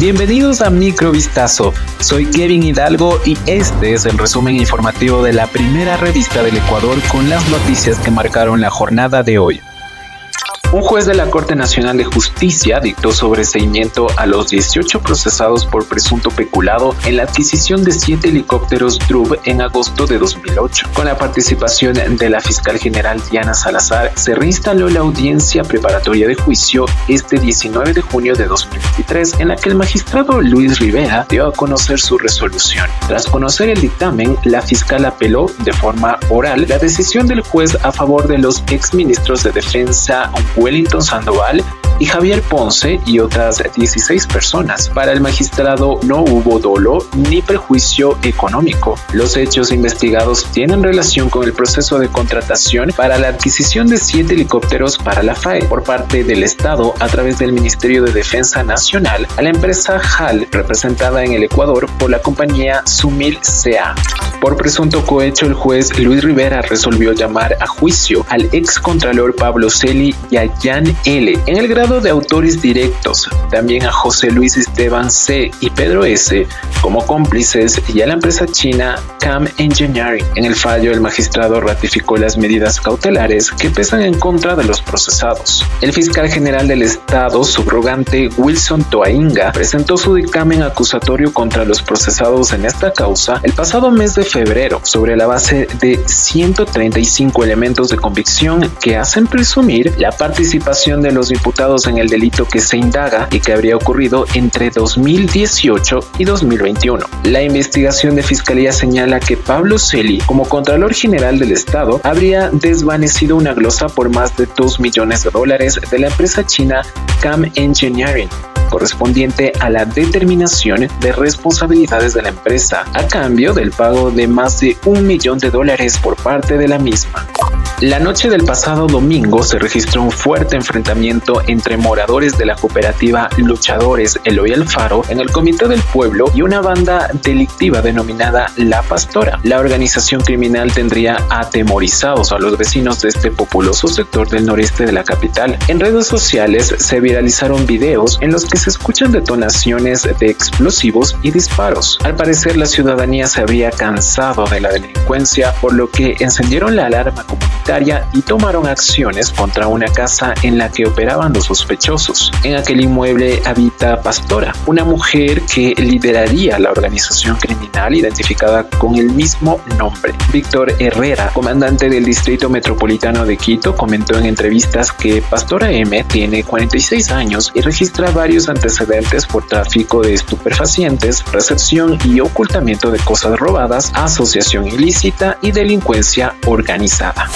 Bienvenidos a Microvistazo. Soy Kevin Hidalgo y este es el resumen informativo de la primera revista del Ecuador con las noticias que marcaron la jornada de hoy. Un juez de la Corte Nacional de Justicia dictó sobreseimiento a los 18 procesados por presunto peculado en la adquisición de siete helicópteros DRUB en agosto de 2008. Con la participación de la fiscal general Diana Salazar, se reinstaló la audiencia preparatoria de juicio este 19 de junio de 2023, en la que el magistrado Luis Rivera dio a conocer su resolución. Tras conocer el dictamen, la fiscal apeló de forma oral la decisión del juez a favor de los exministros de Defensa Wellington Sandoval y Javier Ponce y otras 16 personas. Para el magistrado no hubo dolo ni prejuicio económico. Los hechos investigados tienen relación con el proceso de contratación para la adquisición de siete helicópteros para la FAE por parte del Estado a través del Ministerio de Defensa Nacional a la empresa HAL representada en el Ecuador por la compañía Sumil CA. Por presunto cohecho, el juez Luis Rivera resolvió llamar a juicio al ex contralor Pablo Celi y a Jan L. en el grado de autores directos, también a José Luis Esteban C. y Pedro S. como cómplices y a la empresa china Cam Engineering. En el fallo, el magistrado ratificó las medidas cautelares que pesan en contra de los procesados. El fiscal general del Estado, subrogante Wilson Toainga, presentó su dictamen acusatorio contra los procesados en esta causa el pasado mes de febrero, sobre la base de 135 elementos de convicción que hacen presumir la participación de los diputados en el delito que se indaga y que habría ocurrido entre 2018 y 2021. La investigación de Fiscalía señala que Pablo Celi, como Contralor General del Estado, habría desvanecido una glosa por más de 2 millones de dólares de la empresa china Cam Engineering correspondiente a la determinación de responsabilidades de la empresa a cambio del pago de más de un millón de dólares por parte de la misma. La noche del pasado domingo se registró un fuerte enfrentamiento entre moradores de la cooperativa Luchadores Eloy Alfaro en el Comité del Pueblo y una banda delictiva denominada La Pastora. La organización criminal tendría atemorizados a los vecinos de este populoso sector del noreste de la capital. En redes sociales se viralizaron videos en los que se escuchan detonaciones de explosivos y disparos. Al parecer la ciudadanía se había cansado de la delincuencia, por lo que encendieron la alarma comunitaria y tomaron acciones contra una casa en la que operaban los sospechosos. En aquel inmueble habita Pastora, una mujer que lideraría la organización criminal identificada con el mismo nombre. Víctor Herrera, comandante del Distrito Metropolitano de Quito, comentó en entrevistas que Pastora M tiene 46 años y registra varios antecedentes por tráfico de estupefacientes, recepción y ocultamiento de cosas robadas, asociación ilícita y delincuencia organizada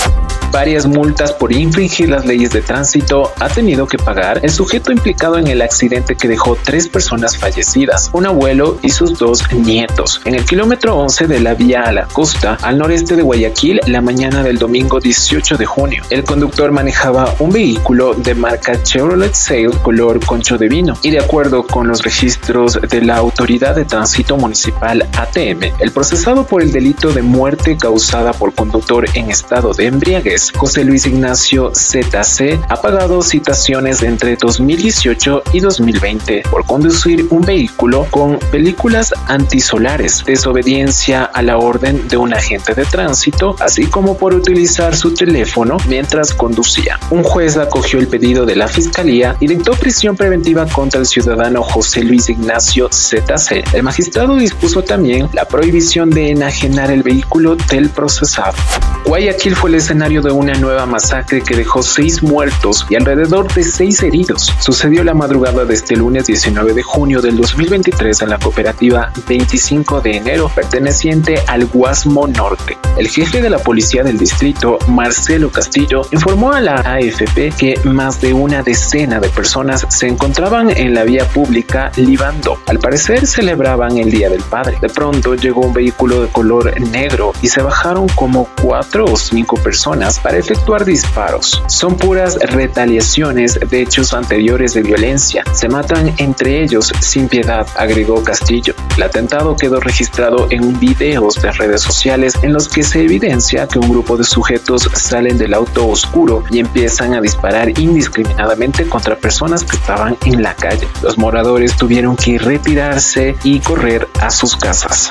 varias multas por infringir las leyes de tránsito ha tenido que pagar el sujeto implicado en el accidente que dejó tres personas fallecidas, un abuelo y sus dos nietos, en el kilómetro 11 de la vía a la costa, al noreste de Guayaquil, la mañana del domingo 18 de junio. El conductor manejaba un vehículo de marca Chevrolet Sail color concho de vino y de acuerdo con los registros de la Autoridad de Tránsito Municipal ATM, el procesado por el delito de muerte causada por conductor en estado de embriaguez José Luis Ignacio ZC ha pagado citaciones entre 2018 y 2020 por conducir un vehículo con películas antisolares, desobediencia a la orden de un agente de tránsito, así como por utilizar su teléfono mientras conducía. Un juez acogió el pedido de la fiscalía y dictó prisión preventiva contra el ciudadano José Luis Ignacio ZC. El magistrado dispuso también la prohibición de enajenar el vehículo del procesado. Guayaquil fue el escenario de una nueva masacre que dejó seis muertos y alrededor de seis heridos. Sucedió la madrugada de este lunes 19 de junio del 2023 en la cooperativa 25 de enero perteneciente al Guasmo Norte. El jefe de la policía del distrito, Marcelo Castillo, informó a la AFP que más de una decena de personas se encontraban en la vía pública libando. Al parecer celebraban el Día del Padre. De pronto llegó un vehículo de color negro y se bajaron como cuatro o cinco personas para efectuar disparos. Son puras retaliaciones de hechos anteriores de violencia. Se matan entre ellos sin piedad, agregó Castillo. El atentado quedó registrado en un video de redes sociales en los que se evidencia que un grupo de sujetos salen del auto oscuro y empiezan a disparar indiscriminadamente contra personas que estaban en la calle. Los moradores tuvieron que retirarse y correr a sus casas.